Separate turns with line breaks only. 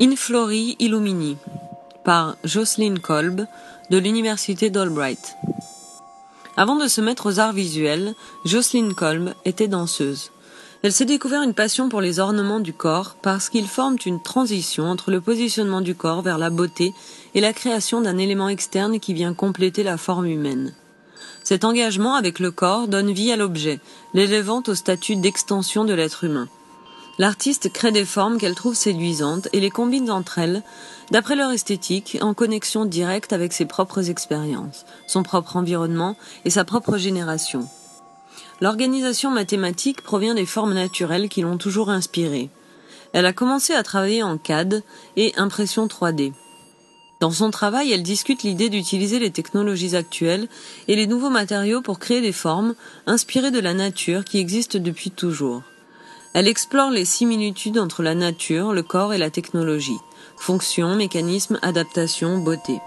Inflori Illumini par Jocelyn Kolb de l'université d'Albright. Avant de se mettre aux arts visuels, Jocelyn Kolb était danseuse. Elle s'est découvert une passion pour les ornements du corps parce qu'ils forment une transition entre le positionnement du corps vers la beauté et la création d'un élément externe qui vient compléter la forme humaine. Cet engagement avec le corps donne vie à l'objet, l'élevant au statut d'extension de l'être humain. L'artiste crée des formes qu'elle trouve séduisantes et les combine entre elles, d'après leur esthétique, en connexion directe avec ses propres expériences, son propre environnement et sa propre génération. L'organisation mathématique provient des formes naturelles qui l'ont toujours inspirée. Elle a commencé à travailler en CAD et impression 3D. Dans son travail, elle discute l'idée d'utiliser les technologies actuelles et les nouveaux matériaux pour créer des formes inspirées de la nature qui existent depuis toujours. Elle explore les similitudes entre la nature, le corps et la technologie. Fonction, mécanisme, adaptation, beauté.